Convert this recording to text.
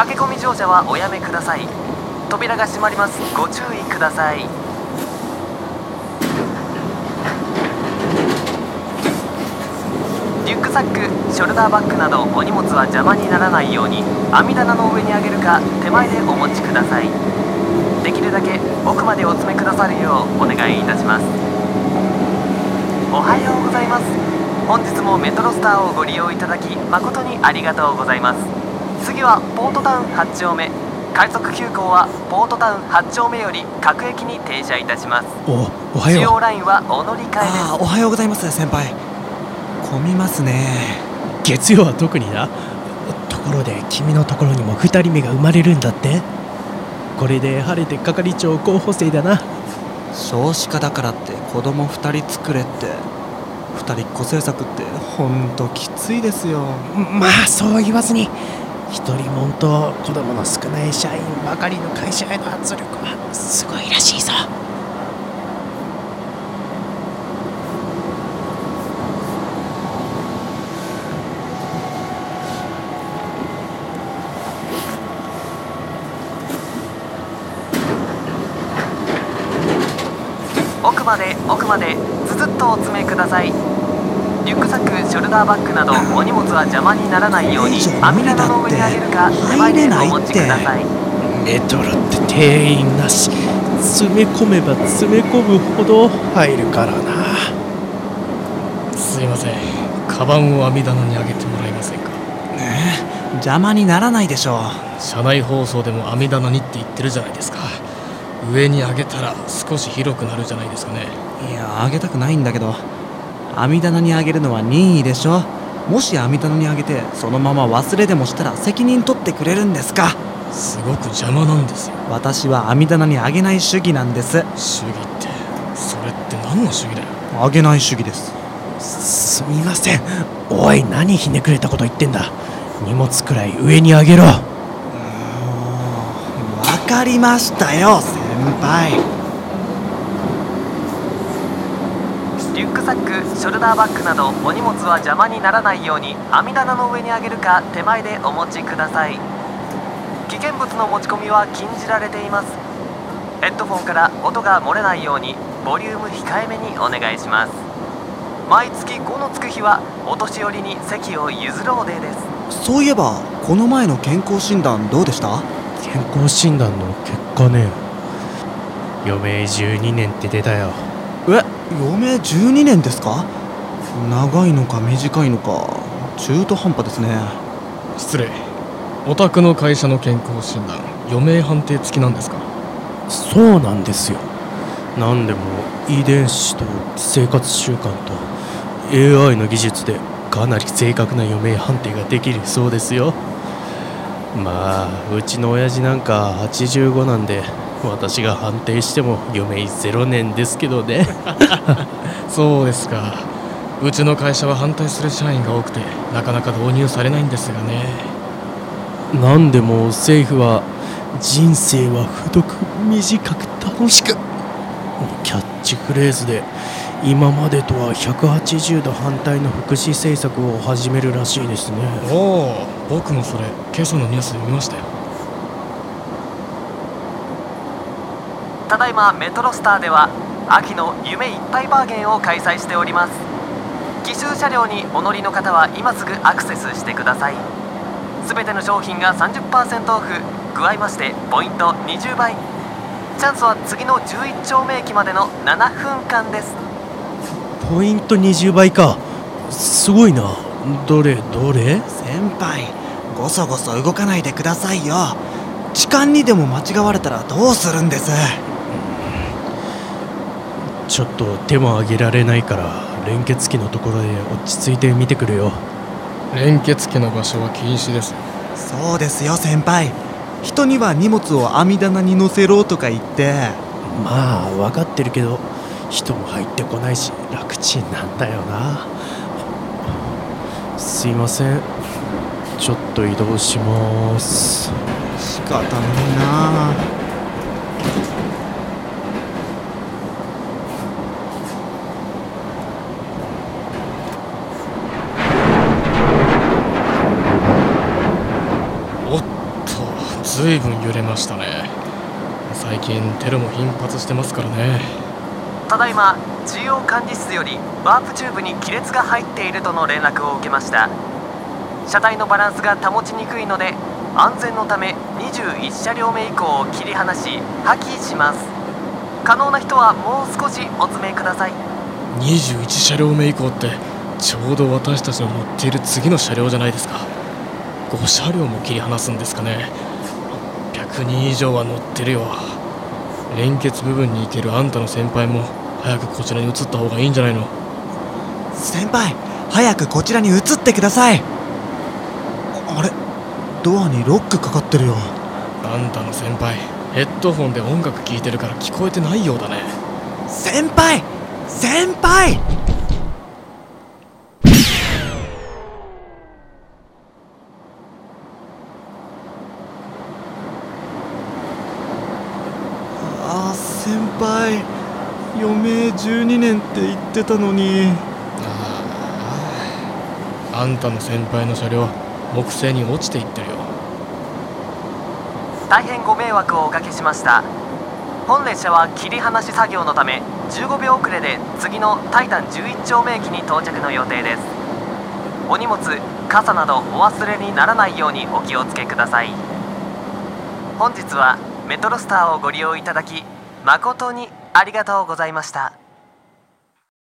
駆け込み乗車はおやめください。扉が閉まります。ご注意ください。リュックサックショルダーバッグなどお荷物は邪魔にならないように網棚の上にあげるか手前でお持ちください。できるだけ奥までお詰めくださるようお願いいたします。おはようございます。本日もメトロスターをご利用いただき誠にありがとうございます。次はポートタウン8丁目。快速急行はポートタウン8丁目より各駅に停車いたします。おおはよう。主要ラインはお乗り換えです。おはようございます先輩。混みますね。月曜は特にな。ところで君のところにも2人目が生まれるんだって。これで晴れて係長候補生だな。少子化だからって子供2人作れって。2人っ子政策ってほんときついですよ。まあそう言わずに一人もんと子供の少ない社員ばかりの会社への圧力はすごいらしいぞ。奥まで奥までずずっとお詰めください。リュックサックショルダーバッグなどお荷物は邪魔にならないように網棚の上にあげるか手前でお持ちください。メトロって定員なし。詰め込めば詰め込むほど入るからな。すいません。カバンを網棚に上げてもらえませんか？ねえ。邪魔にならないでしょ車内放送でも網棚にって言ってるじゃないですか。上に上げたら少し広くなるじゃないですかね。いやあげたくないんだけど網棚にあげるのは任意でしょ。もし網棚にあげてそのまま忘れでもしたら責任取ってくれるんですか。すごく邪魔なんですよ。私は網棚にあげない主義なんです。主義ってそれって何の主義だよ。あげない主義です。すみません。おい何ひねくれたこと言ってんだ。荷物くらい上に上げろ。わかりましたよ先輩リュックサックショルダーバッグなどお荷物は邪魔にならないように網棚の上にあげるか手前でお持ちください。危険物の持ち込みは禁じられています。ヘッドフォンから音が漏れないようにボリューム控えめにお願いします。毎月5のつく日はお年寄りに席を譲ろうでです。そういえばこの前の健康診断どうでした？健康診断の結果ね。余命12年って出たよえ余命12年ですか？長いのか短いのか。中途半端ですね。失礼。お宅の会社の健康診断余命判定付きなんですか？そうなんですよ。何でも遺伝子と生活習慣と AI の技術でかなり正確な余命判定ができるそうですよまあうちの親父なんか85なんで私が判定しても余命0年ですけどね。そうですか。うちの会社は反対する社員が多くてなかなか導入されないんですがね。何でも政府は人生は太く短く楽しくキャッチフレーズで今までとは180度反対の福祉政策を始めるらしいですね。おお僕もそれ今朝のニュースで見ましたよ。ただいまメトロスターでは秋の夢いっぱいバーゲンを開催しております。奇襲車両にお乗りの方は今すぐアクセスしてください。すべての商品が30%オフ加えましてポイント20倍。チャンスは次の11丁目駅までの7分間ですポイント20倍か。すごいな。どれどれ？先輩ごそごそ動かないでくださいよ。痴漢にでも間違われたらどうするんです？ちょっと手も挙げられないから連結機のところで落ち着いて見てくるよ。連結機の場所は禁止です。そうですよ先輩。人には荷物を網棚に乗せろとか言って。まあ分かってるけど人も入ってこないし楽ちんなんだよな。すいません。ちょっと移動します。仕方ないな。おっとずいぶん揺れましたね。最近テロも頻発してますからね。ただいま中央管理室よりワープチューブに亀裂が入っているとの連絡を受けました。車体のバランスが保ちにくいので安全のため21車両目以降を切り離し破棄します。可能な人はもう少しお詰めください。21車両目以降ってちょうど私たちの乗っている次の車両じゃないですか。5車両も切り離すんですかね。100人以上は乗ってるよ。連結部分に行けるあんたの先輩も早くこちらに移った方がいいんじゃないの？先輩早くこちらに移ってください。ああれドアにロックかかってるよ。あんたの先輩ヘッドホンで音楽聴いてるから聞こえてないようだね。先輩先輩あー先輩。余命12年って言ってたのに。あんたの先輩の車両木星に落ちていってるよ。大変ご迷惑をおかけしました。本列車は切り離し作業のため15秒遅れで次のタイタン11丁目駅に到着の予定です。お荷物傘などお忘れにならないようにお気をつけください。本日はメトロスターをご利用いただき誠にありがとうございました。